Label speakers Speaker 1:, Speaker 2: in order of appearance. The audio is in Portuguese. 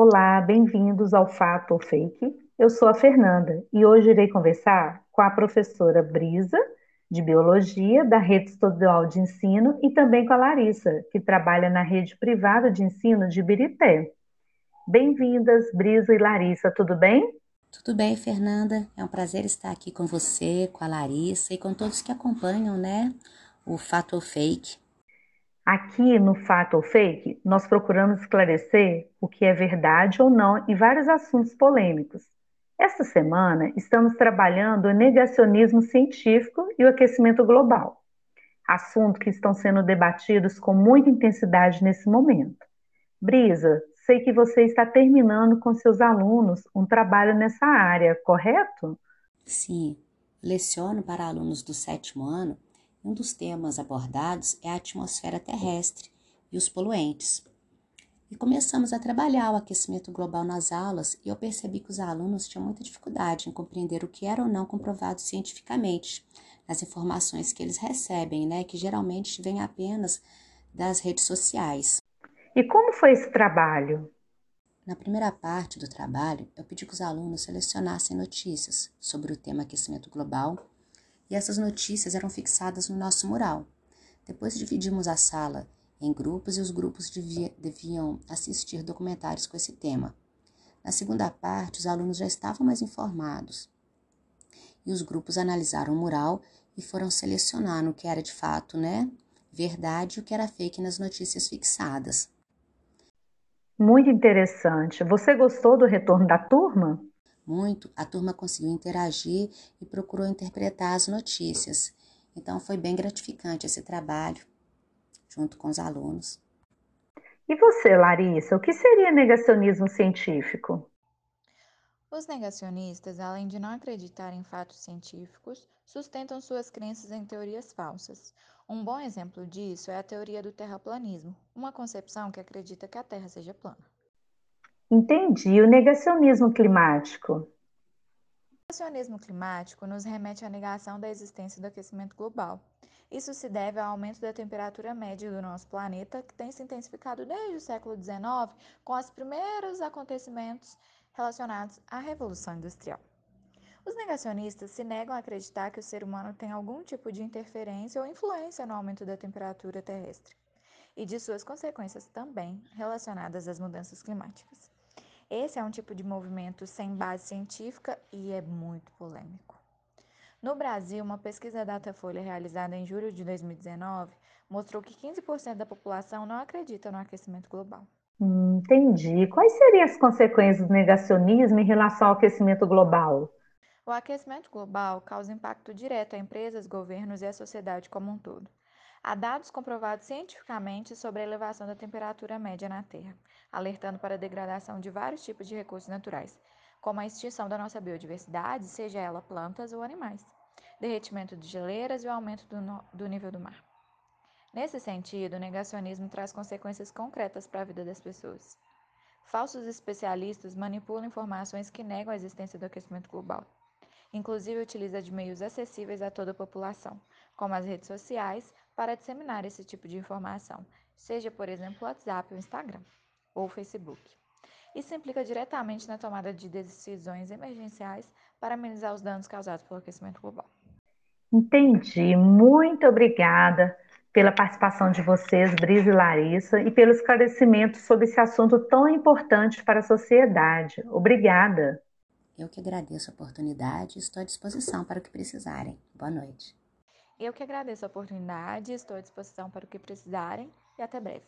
Speaker 1: Olá, bem-vindos ao Fato ou Fake. Eu sou a Fernanda e hoje irei conversar com a professora Brisa, de Biologia, da Rede Estadual de Ensino, e também com a Larissa, que trabalha na rede privada de ensino de Birité. Bem-vindas, Brisa e Larissa, tudo bem?
Speaker 2: Tudo bem, Fernanda. É um prazer estar aqui com você, com a Larissa e com todos que acompanham, né, o Fato ou Fake.
Speaker 1: Aqui no Fato ou Fake, nós procuramos esclarecer o que é verdade ou não em vários assuntos polêmicos. Esta semana estamos trabalhando o negacionismo científico e o aquecimento global, assuntos que estão sendo debatidos com muita intensidade nesse momento. Brisa, sei que você está terminando com seus alunos um trabalho nessa área, correto?
Speaker 2: Sim, leciono para alunos do sétimo ano um dos temas abordados é a atmosfera terrestre e os poluentes. E começamos a trabalhar o aquecimento global nas aulas e eu percebi que os alunos tinham muita dificuldade em compreender o que era ou não comprovado cientificamente nas informações que eles recebem, né, que geralmente vêm apenas das redes sociais.
Speaker 1: E como foi esse trabalho?
Speaker 2: Na primeira parte do trabalho, eu pedi que os alunos selecionassem notícias sobre o tema aquecimento global e essas notícias eram fixadas no nosso mural. Depois dividimos a sala em grupos e os grupos devia, deviam assistir documentários com esse tema. Na segunda parte, os alunos já estavam mais informados e os grupos analisaram o mural e foram selecionando o que era de fato, né, verdade e o que era fake nas notícias fixadas.
Speaker 1: Muito interessante. Você gostou do retorno da turma?
Speaker 2: Muito, a turma conseguiu interagir e procurou interpretar as notícias. Então foi bem gratificante esse trabalho junto com os alunos.
Speaker 1: E você, Larissa, o que seria negacionismo científico?
Speaker 3: Os negacionistas, além de não acreditar em fatos científicos, sustentam suas crenças em teorias falsas. Um bom exemplo disso é a teoria do terraplanismo, uma concepção que acredita que a Terra seja plana.
Speaker 1: Entendi. O negacionismo climático. O
Speaker 3: negacionismo climático nos remete à negação da existência do aquecimento global. Isso se deve ao aumento da temperatura média do nosso planeta, que tem se intensificado desde o século XIX, com os primeiros acontecimentos relacionados à Revolução Industrial. Os negacionistas se negam a acreditar que o ser humano tem algum tipo de interferência ou influência no aumento da temperatura terrestre e de suas consequências também relacionadas às mudanças climáticas. Esse é um tipo de movimento sem base científica e é muito polêmico. No Brasil, uma pesquisa Datafolha realizada em julho de 2019 mostrou que 15% da população não acredita no aquecimento global.
Speaker 1: Hum, entendi. Quais seriam as consequências do negacionismo em relação ao aquecimento global?
Speaker 3: O aquecimento global causa impacto direto a empresas, governos e a sociedade como um todo. Há dados comprovados cientificamente sobre a elevação da temperatura média na Terra, alertando para a degradação de vários tipos de recursos naturais, como a extinção da nossa biodiversidade, seja ela plantas ou animais, derretimento de geleiras e o aumento do, no... do nível do mar. Nesse sentido, o negacionismo traz consequências concretas para a vida das pessoas. Falsos especialistas manipulam informações que negam a existência do aquecimento global. Inclusive, utiliza de meios acessíveis a toda a população, como as redes sociais, para disseminar esse tipo de informação, seja, por exemplo, o WhatsApp, o Instagram ou o Facebook. Isso implica diretamente na tomada de decisões emergenciais para amenizar os danos causados pelo aquecimento global.
Speaker 1: Entendi. Muito obrigada pela participação de vocês, Brisa e Larissa, e pelo esclarecimento sobre esse assunto tão importante para a sociedade. Obrigada.
Speaker 2: Eu que agradeço a oportunidade e estou à disposição para o que precisarem. Boa noite.
Speaker 3: Eu que agradeço a oportunidade, estou à disposição para o que precisarem e até breve.